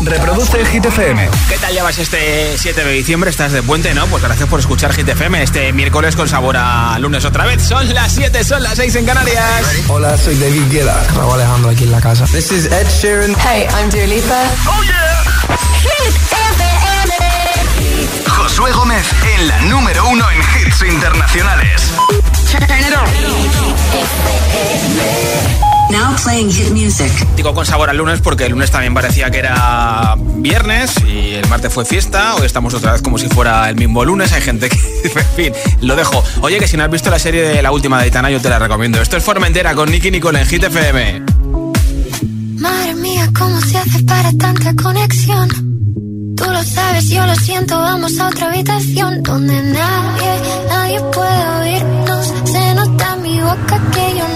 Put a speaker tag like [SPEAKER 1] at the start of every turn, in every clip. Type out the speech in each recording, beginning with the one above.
[SPEAKER 1] Reproduce el Hit FM.
[SPEAKER 2] ¿Qué tal llevas este 7 de diciembre? ¿Estás de puente, no? Pues gracias por escuchar Hit FM este miércoles con sabor a lunes otra vez. Son las 7, son las 6 en Canarias.
[SPEAKER 3] Hola, soy David Guetta.
[SPEAKER 4] Raúl Alejandro aquí en la casa.
[SPEAKER 3] This is Ed Sheeran.
[SPEAKER 5] Hey, I'm Dua Lipa.
[SPEAKER 1] Oh yeah.
[SPEAKER 5] Hit
[SPEAKER 1] FM. Josué Gómez en la número uno en hits internacionales.
[SPEAKER 6] Now playing hit music.
[SPEAKER 2] Digo con sabor al lunes porque el lunes también parecía que era viernes y el martes fue fiesta. Hoy estamos otra vez como si fuera el mismo lunes. Hay gente que, en fin, lo dejo. Oye, que si no has visto la serie de la última de Itana, yo te la recomiendo. Esto es Formentera con Nicky Nicole en Hit FM.
[SPEAKER 7] Madre mía, ¿cómo se hace para tanta conexión? Tú lo sabes, yo lo siento, vamos a otra habitación donde nadie, nadie puede oírnos. Se nota en mi boca que yo no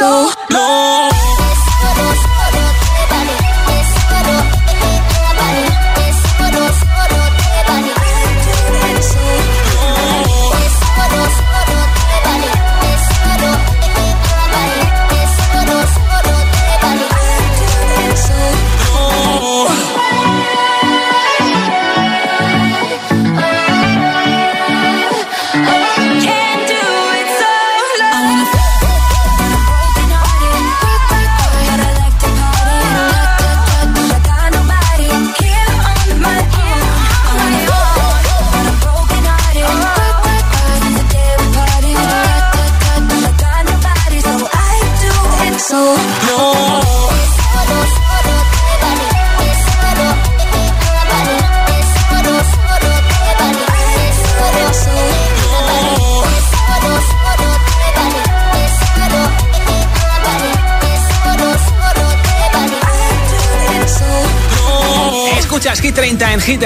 [SPEAKER 7] so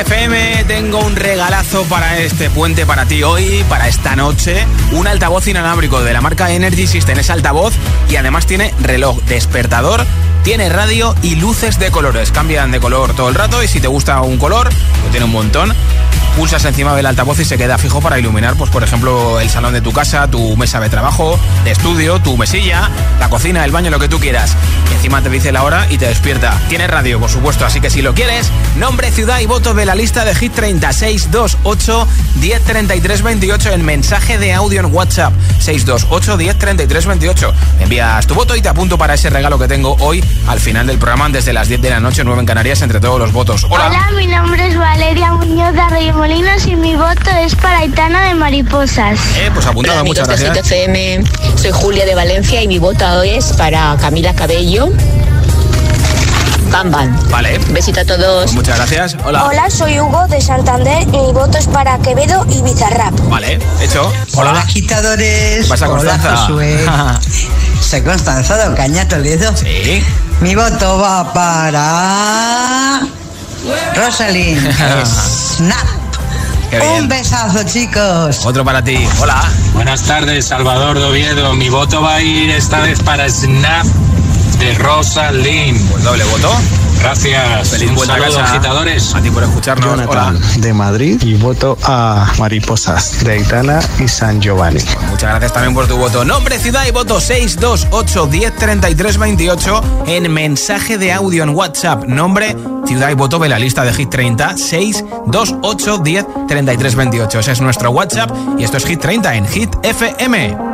[SPEAKER 2] FM. Tengo un regalazo para este puente para ti hoy, para esta noche. Un altavoz inalámbrico de la marca Energy System. Es altavoz y además tiene reloj despertador tiene radio y luces de colores. Cambian de color todo el rato y si te gusta un color, lo tiene un montón, pulsas encima del altavoz y se queda fijo para iluminar, pues por ejemplo, el salón de tu casa, tu mesa de trabajo, de estudio, tu mesilla, la cocina, el baño, lo que tú quieras. Y encima te dice la hora y te despierta. Tiene radio, por supuesto, así que si lo quieres, nombre, ciudad y voto de la lista de Hit 3628 1033 28 en mensaje de audio en WhatsApp 628 1033 28. Envías tu voto y te apunto para ese regalo que tengo hoy al final del programa desde las 10 de la noche, 9 en Canarias, entre todos los votos.
[SPEAKER 4] Hola. Mi nombre es Valeria Muñoz de Molinos y mi voto es para Aitana de Mariposas.
[SPEAKER 2] Eh, pues apuntado,
[SPEAKER 5] Hola,
[SPEAKER 2] muchas gracias.
[SPEAKER 5] De. Soy Julia de Valencia y mi voto hoy es para Camila Cabello. Bam, bam.
[SPEAKER 2] Vale.
[SPEAKER 5] Besito a todos.
[SPEAKER 2] Pues muchas gracias. Hola.
[SPEAKER 6] Hola, soy Hugo de Santander y mi voto es para Quevedo y Bizarrap.
[SPEAKER 2] Vale, hecho.
[SPEAKER 8] Hola, agitadores.
[SPEAKER 2] ¿Qué pasa,
[SPEAKER 8] Hola,
[SPEAKER 2] Constanza?
[SPEAKER 8] Josué. Soy Constanza de Ocaña, Toledo.
[SPEAKER 2] Sí.
[SPEAKER 8] Mi voto va para Rosalind
[SPEAKER 2] Bien.
[SPEAKER 8] Un besazo, chicos.
[SPEAKER 2] Otro para ti. Hola.
[SPEAKER 9] Buenas tardes, Salvador Doviedo. Mi voto va a ir esta vez para Snap de Rosalind.
[SPEAKER 2] Pues doble voto.
[SPEAKER 9] Gracias.
[SPEAKER 2] Feliz
[SPEAKER 9] Un
[SPEAKER 2] vuelta a casa.
[SPEAKER 9] agitadores.
[SPEAKER 2] A ti por escucharnos.
[SPEAKER 10] Jonathan
[SPEAKER 2] Hola.
[SPEAKER 10] de Madrid y voto a Mariposas de Aitana y San Giovanni.
[SPEAKER 2] Muchas gracias también por tu voto. Nombre, ciudad y voto 628 1033 28 en mensaje de audio en WhatsApp. Nombre, ciudad y voto de la lista de Hit 30 628 1033 28. Ese es nuestro WhatsApp y esto es Hit 30 en Hit FM.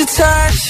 [SPEAKER 11] your touch.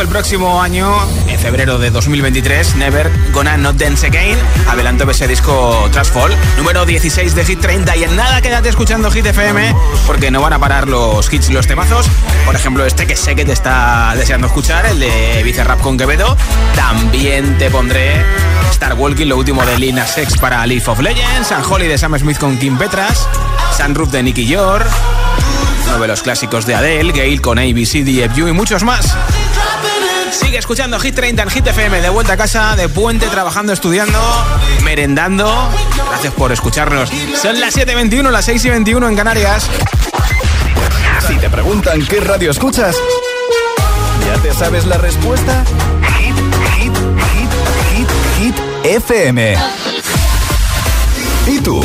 [SPEAKER 2] el próximo año, en febrero de 2023, Never Gonna Not Dance Again. Adelanto ese disco Trashfall, número 16 de Hit 30. Y en nada quédate escuchando Hit FM, porque no van a parar los hits los temazos. Por ejemplo, este que sé que te está deseando escuchar, el de Rap con Quevedo. También te pondré Star Walking, lo último de Lina Sex para Leaf of Legends, San Holly de Sam Smith con Kim Petras, Sunroof de Nicky York uno de los clásicos de Adele, Gail con ABC, DFU y muchos más. Sigue escuchando Hit 30 en Hit FM, de vuelta a casa, de puente, trabajando, estudiando, merendando. Gracias por escucharnos. Son las 7.21, las 6.21 en Canarias.
[SPEAKER 1] Si te preguntan qué radio escuchas, ¿ya te sabes la respuesta? Hit, hit, hit, hit, hit, FM. ¿Y tú?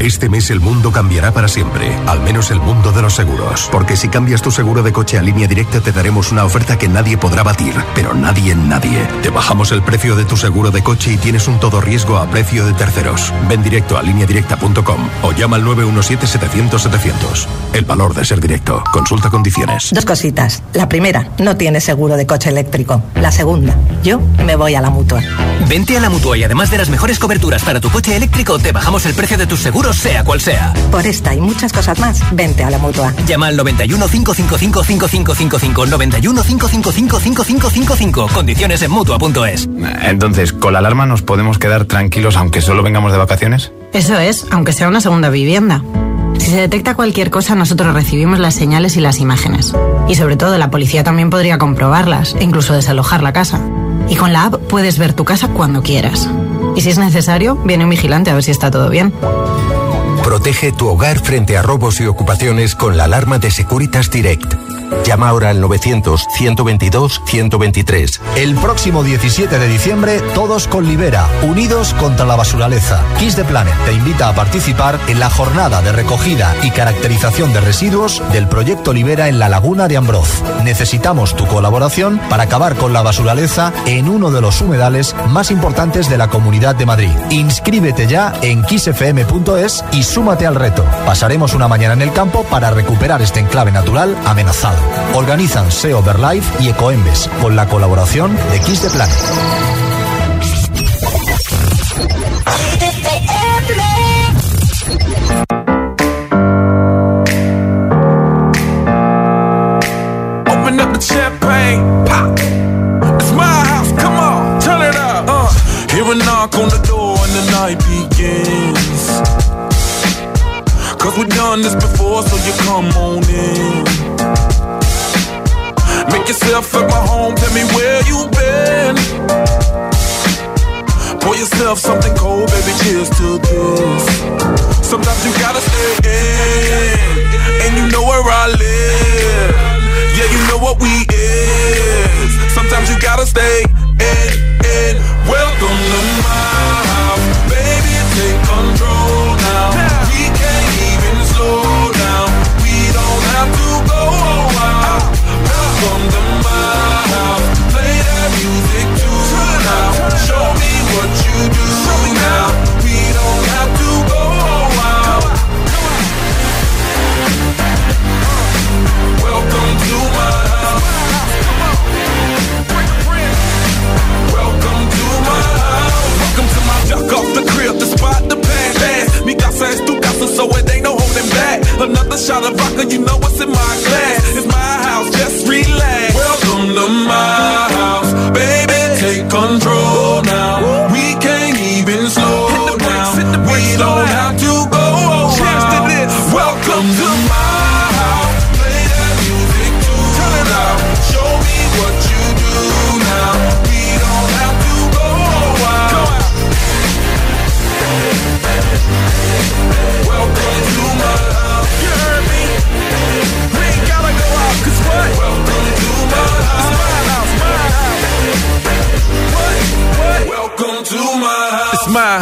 [SPEAKER 12] Este mes el mundo cambiará para siempre, al menos el mundo de los seguros. Porque si cambias tu seguro de coche a línea directa te daremos una oferta que nadie podrá batir, pero nadie en nadie. Te bajamos el precio de tu seguro de coche y tienes un todo riesgo a precio de terceros. Ven directo a lineadirecta.com o llama al 917-700-700. El valor de ser directo. Consulta condiciones.
[SPEAKER 13] Dos cositas. La primera, no tienes seguro de coche eléctrico. La segunda, yo me voy a la mutua.
[SPEAKER 14] Vente a la mutua y además de las mejores coberturas para tu coche eléctrico, te bajamos el precio de tus seguros sea cual sea.
[SPEAKER 13] Por esta y muchas cosas más, vente a la mutua.
[SPEAKER 14] Llama al 91 555 5555 91 555 5555. Condiciones en mutua.es.
[SPEAKER 15] Entonces, ¿con la alarma nos podemos quedar tranquilos aunque solo vengamos de vacaciones?
[SPEAKER 16] Eso es, aunque sea una segunda vivienda. Si se detecta cualquier cosa, nosotros recibimos las señales y las imágenes. Y sobre todo, la policía también podría comprobarlas e incluso desalojar la casa. Y con la app puedes ver tu casa cuando quieras. Y si es necesario, viene un vigilante a ver si está todo bien.
[SPEAKER 12] Protege tu hogar frente a robos y ocupaciones con la alarma de Securitas Direct. Llama ahora al 900-122-123.
[SPEAKER 17] El próximo 17 de diciembre, todos con Libera, unidos contra la basuraleza. Kiss the Planet te invita a participar en la jornada de recogida y caracterización de residuos del proyecto Libera en la laguna de Ambroz. Necesitamos tu colaboración para acabar con la basuraleza en uno de los humedales más importantes de la Comunidad de Madrid. Inscríbete ya en kissfm.es y súmate al reto. Pasaremos una mañana en el campo para recuperar este enclave natural amenazado. Organizan SEO Verlife y Ecoembes con la colaboración de Kiss the Planet.
[SPEAKER 18] Open up the champagne, pop. It's my house, come on, turn it up. Uh, hear a knock on the door and the night begins. Cause we've done this before, so you come on in. Make yourself at my home, tell me where you been. Pour yourself something cold, baby, cheers to this. Sometimes you gotta stay in, and you know where I live. Yeah, you know what we is. Sometimes you gotta stay in, in. Welcome to my dance. Mi casa es tu casa, so it ain't no holding back. Another shot of vodka, you know what's in my glass. It's my house, just relax. Welcome to my house, baby, take control now. We can't even slow down. We don't have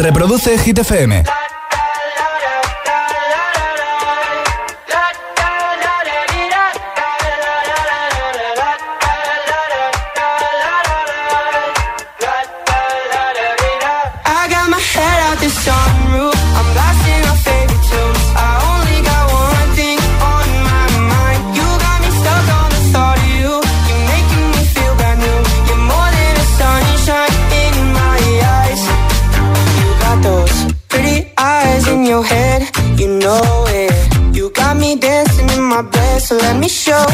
[SPEAKER 19] Reproduce Hit so let me show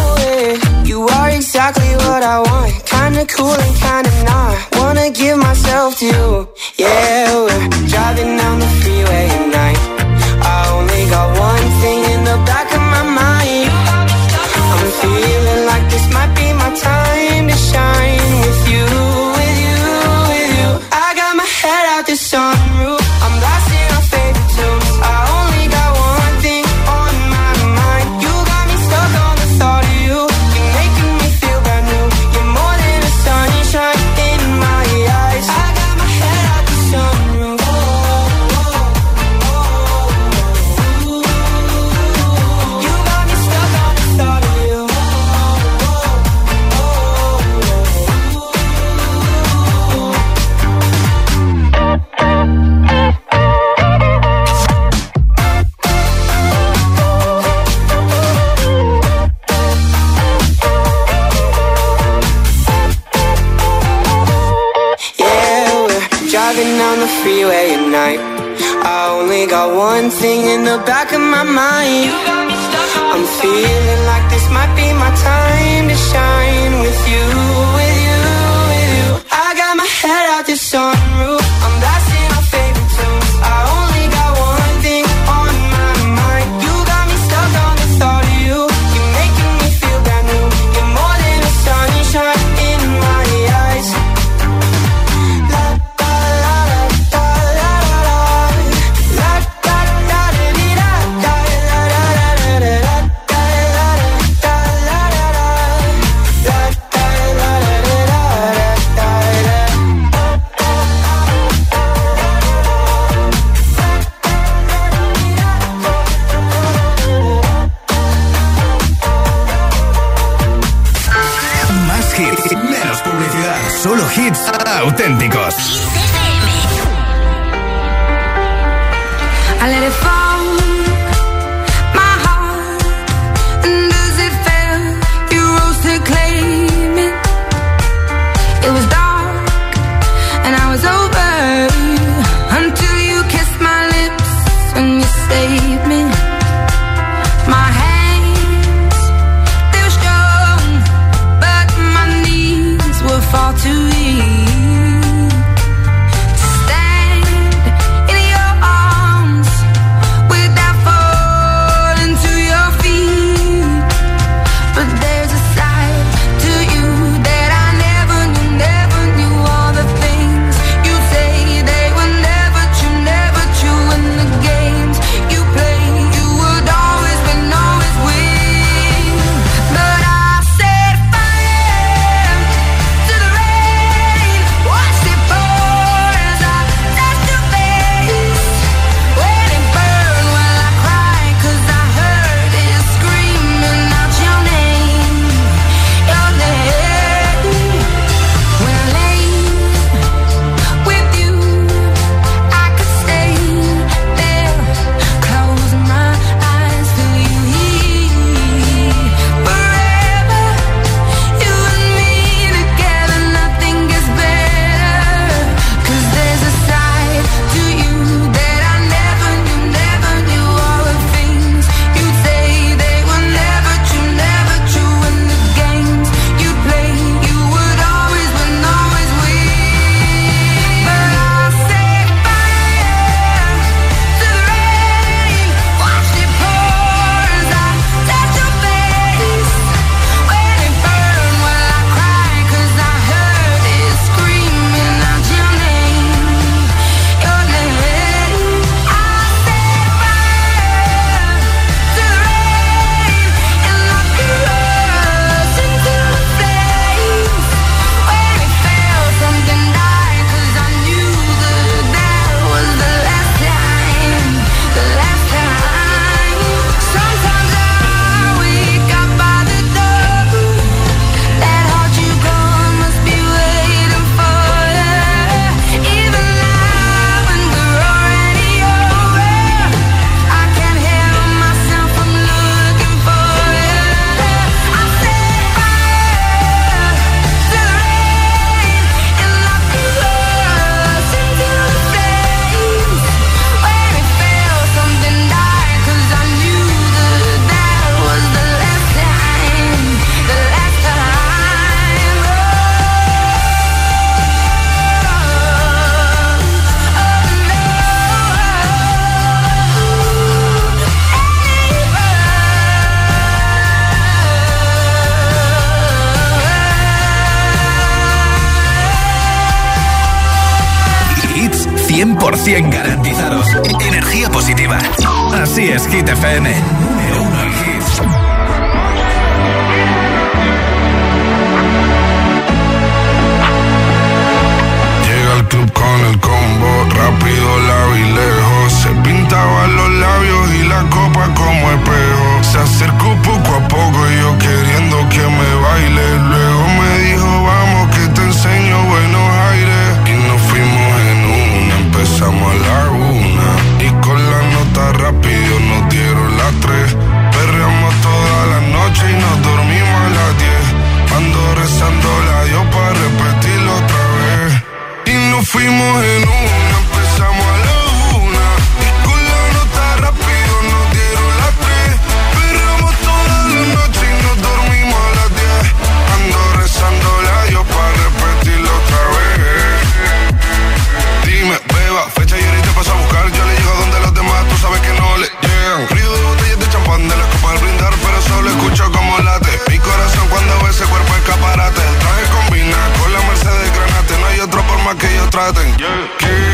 [SPEAKER 19] freeway at night. I only got one thing in the back of my mind.
[SPEAKER 20] Okay.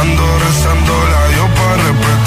[SPEAKER 20] Ando rezando la Dios para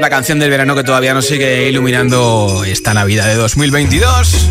[SPEAKER 20] La
[SPEAKER 2] canción del verano que todavía nos sigue iluminando esta Navidad de 2022.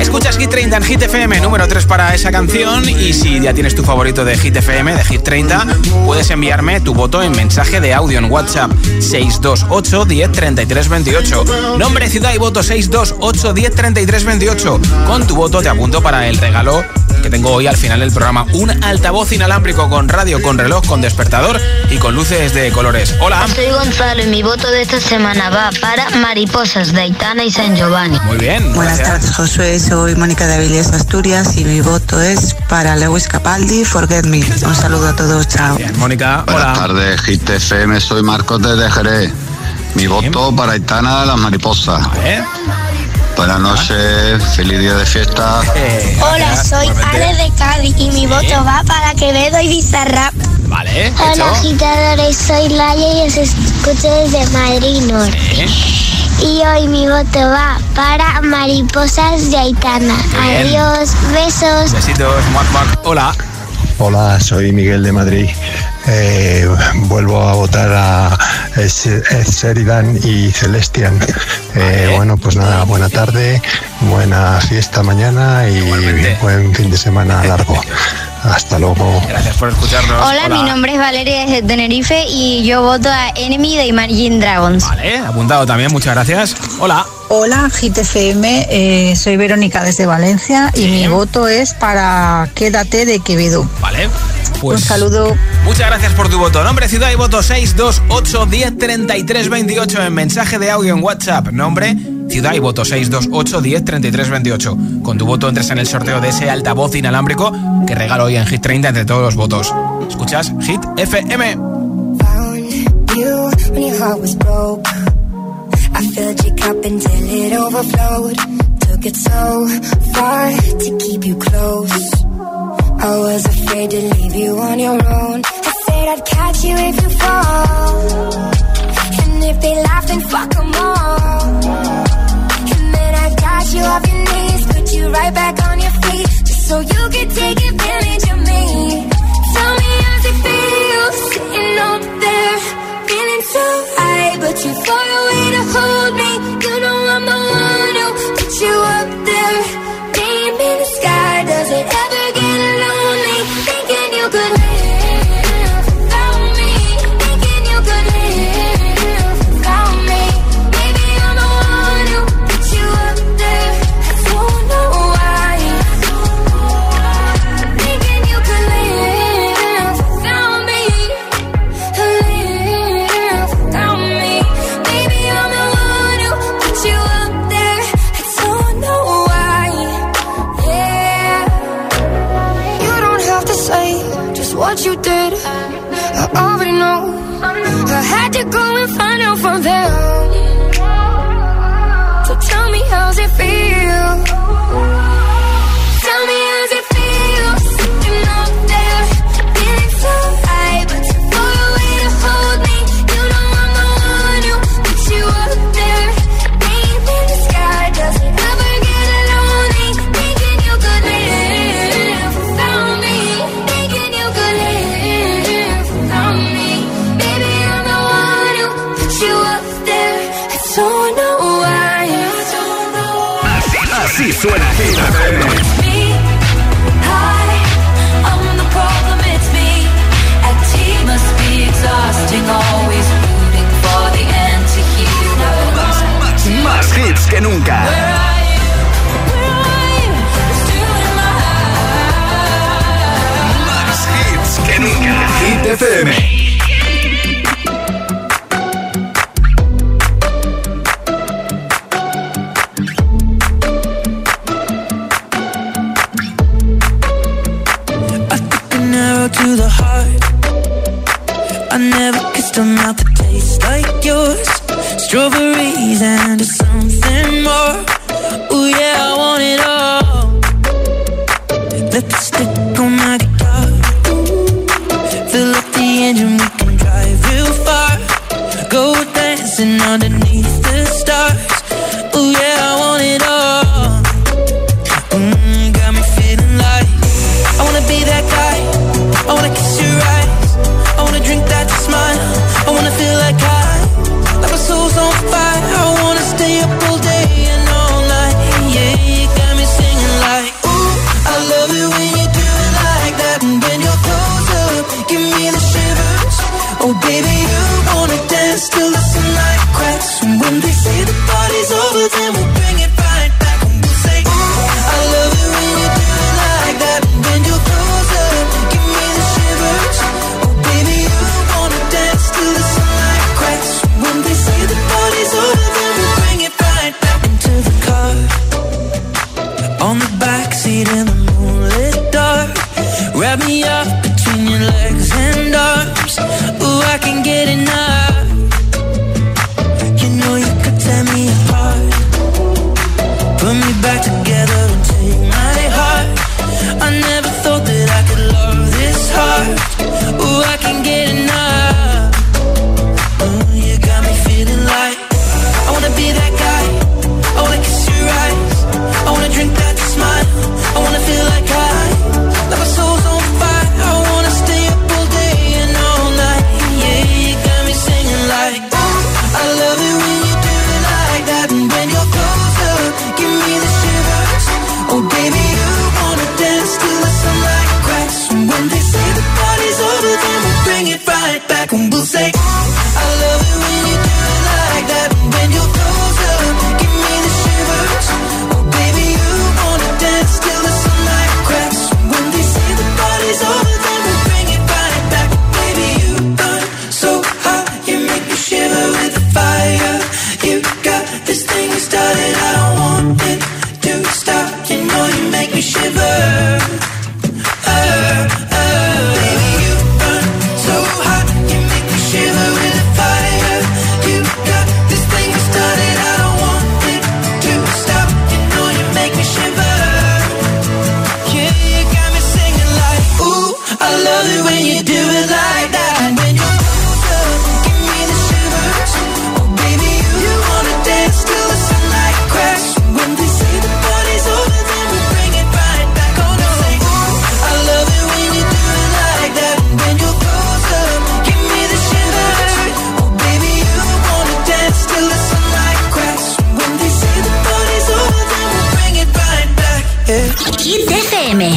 [SPEAKER 2] Escuchas Hit 30 en Hit FM, número 3 para esa canción. Y si ya tienes tu favorito de Hit FM, de Hit 30, puedes enviarme tu voto en mensaje de audio en WhatsApp 628 10 33 28. Nombre, ciudad y voto 628 10 33 28. Con tu voto te apunto para el regalo que tengo hoy al final del programa. Un altavoz inalámbrico con radio, con reloj, con despertador y con luces de colores. Hola.
[SPEAKER 4] Soy Gonzalo y mi voto de esta semana va para Mariposas de Aitana y San Giovanni.
[SPEAKER 2] Muy bien.
[SPEAKER 21] Buenas
[SPEAKER 2] gracias.
[SPEAKER 21] tardes, Josué. Soy Mónica de Avilés, Asturias y mi voto es para Lewis Capaldi, Forget Me. Un saludo a todos, chao.
[SPEAKER 2] Mónica,
[SPEAKER 22] Buenas tardes, Hit FM, soy Marcos desde Jerez. Mi voto para Aitana de las Mariposas. Buenas noches, feliz día de fiesta.
[SPEAKER 4] Hola, soy Ale de Cádiz y mi voto va para Quevedo y Bizarrap.
[SPEAKER 2] Vale,
[SPEAKER 4] Hola agitadores, soy Laia y os escucho desde Madrid Norte. Y hoy mi voto va para Mariposas de Aitana.
[SPEAKER 23] bien.
[SPEAKER 4] Adiós, besos.
[SPEAKER 2] Besitos, muac, muac. Hola.
[SPEAKER 10] Hola, soy Miguel de Madrid. Eh, vuelvo a votar a Sheridan y Celestian. Eh, bueno, pues nada, buena tarde, buena fiesta mañana y buen fin de semana largo. Hasta luego.
[SPEAKER 2] Gracias por escucharnos.
[SPEAKER 24] Hola, mi nombre es Valeria de Tenerife y yo voto a Enemy de Imagine Dragons.
[SPEAKER 2] Vale, apuntado también, muchas gracias. Hola.
[SPEAKER 25] Hola, GTFM, eh, soy Verónica desde Valencia y mi voto es para Quédate de Quevedo.
[SPEAKER 2] Vale. Pues
[SPEAKER 25] Un saludo.
[SPEAKER 2] Muchas gracias por tu voto. Nombre, ciudad y voto 628 10 33 28 en mensaje de audio en WhatsApp. Nombre, ciudad y voto 628 10 33 28. Con tu voto entres en el sorteo de ese altavoz inalámbrico que regalo hoy en Hit 30 entre todos los votos. ¿Escuchas? Hit FM.
[SPEAKER 7] it so far to keep you close. I was afraid to leave you on your own. Said I'd catch you if you fall. And if they laugh, then fuck them all. And then I got you off your knees, put you right back on your feet. Just so you could take advantage of me. Tell me how's it feel sitting up there, feeling so high, but you far away to hold me. You know I'm the one who put you up there, the
[SPEAKER 11] anti-hero.
[SPEAKER 1] Más hits que nunca. Más hits que nunca. Hit FM.
[SPEAKER 11] In the moonlit dark. Wrap me up between your legs and arms. Ooh, I can get enough.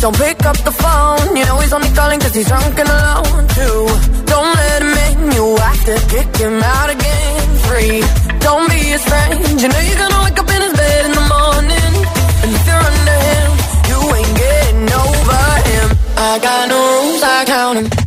[SPEAKER 26] Don't pick up the phone, you know he's only calling cause he's drunk and alone too. Don't let him in, you have to kick him out again. Free, don't be his friend, you know you're gonna wake up in his bed in the morning. And if you're under him, you ain't getting over him. I got no rules, I count him.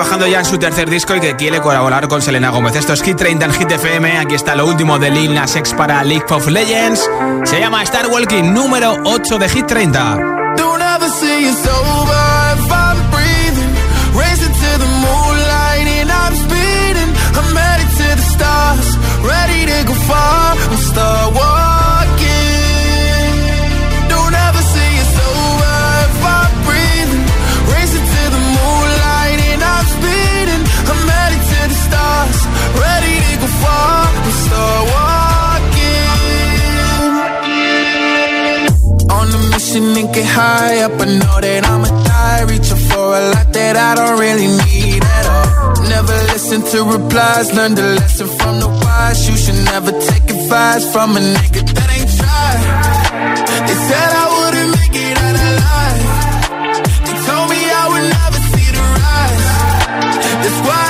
[SPEAKER 2] trabajando ya en su tercer disco y que quiere colaborar con Selena Gómez. Esto es Hit 30 en Hit FM. Aquí está lo último de Lil Nas X para League of Legends. Se llama Star Walking número 8 de Hit 30.
[SPEAKER 18] action and get high up. I know that I'ma die, reaching for a lot that I don't really need at all. Never listen to replies, learn the lesson from the wise. You should never take advice from a nigga that ain't tried. They said I wouldn't make it out alive. They told me I would never see the rise. That's why.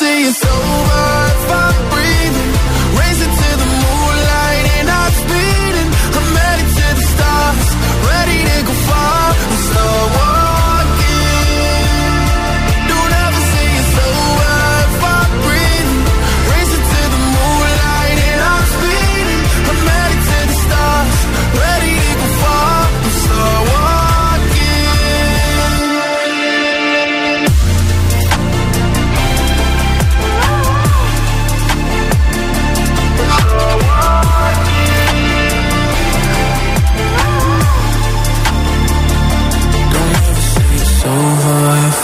[SPEAKER 18] say it's over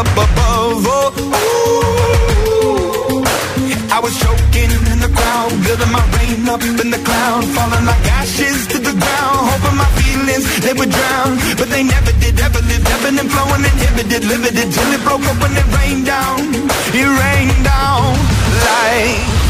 [SPEAKER 3] up above. Oh, ooh. I was choking in the crowd, building my rain up in the cloud, falling like ashes to the ground. Hoping my feelings they would drown, but they never did. Ever lived, ebbing and flowing, inhibited, limited till it broke up when it rained down. It rained down like.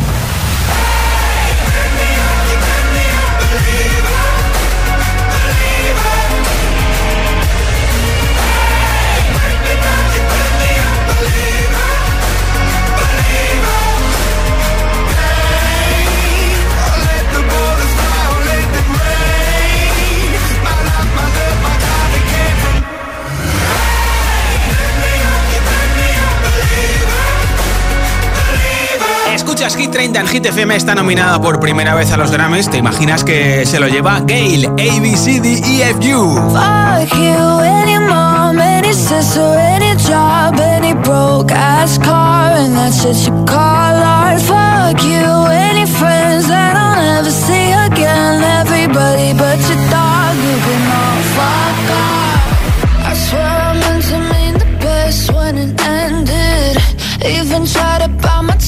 [SPEAKER 2] En Hit FM está nominada por primera vez a los Grammys. ¿Te imaginas que se lo lleva Gail, A, B, C, D, E, F, U?
[SPEAKER 1] Fuck you, any mom, any sister, any job, any broke ass car, and that's what you call art. Fuck you, any friends that I'll never see again. Everybody but your dog, you can all fuck off. I swear I meant to mean the best when it ended. Even tried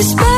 [SPEAKER 1] So let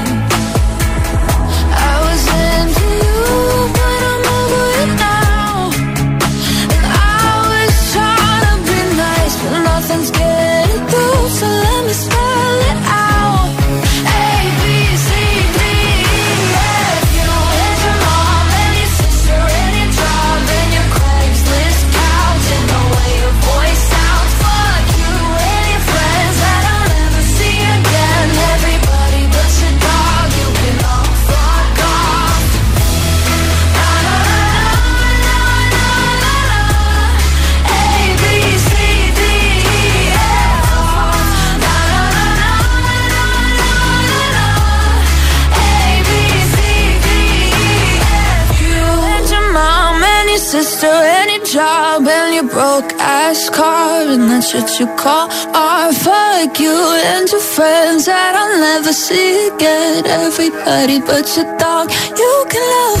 [SPEAKER 1] ass car, and that's what you call art. Fuck you and your friends that I'll never see again. Everybody but your dog, you can love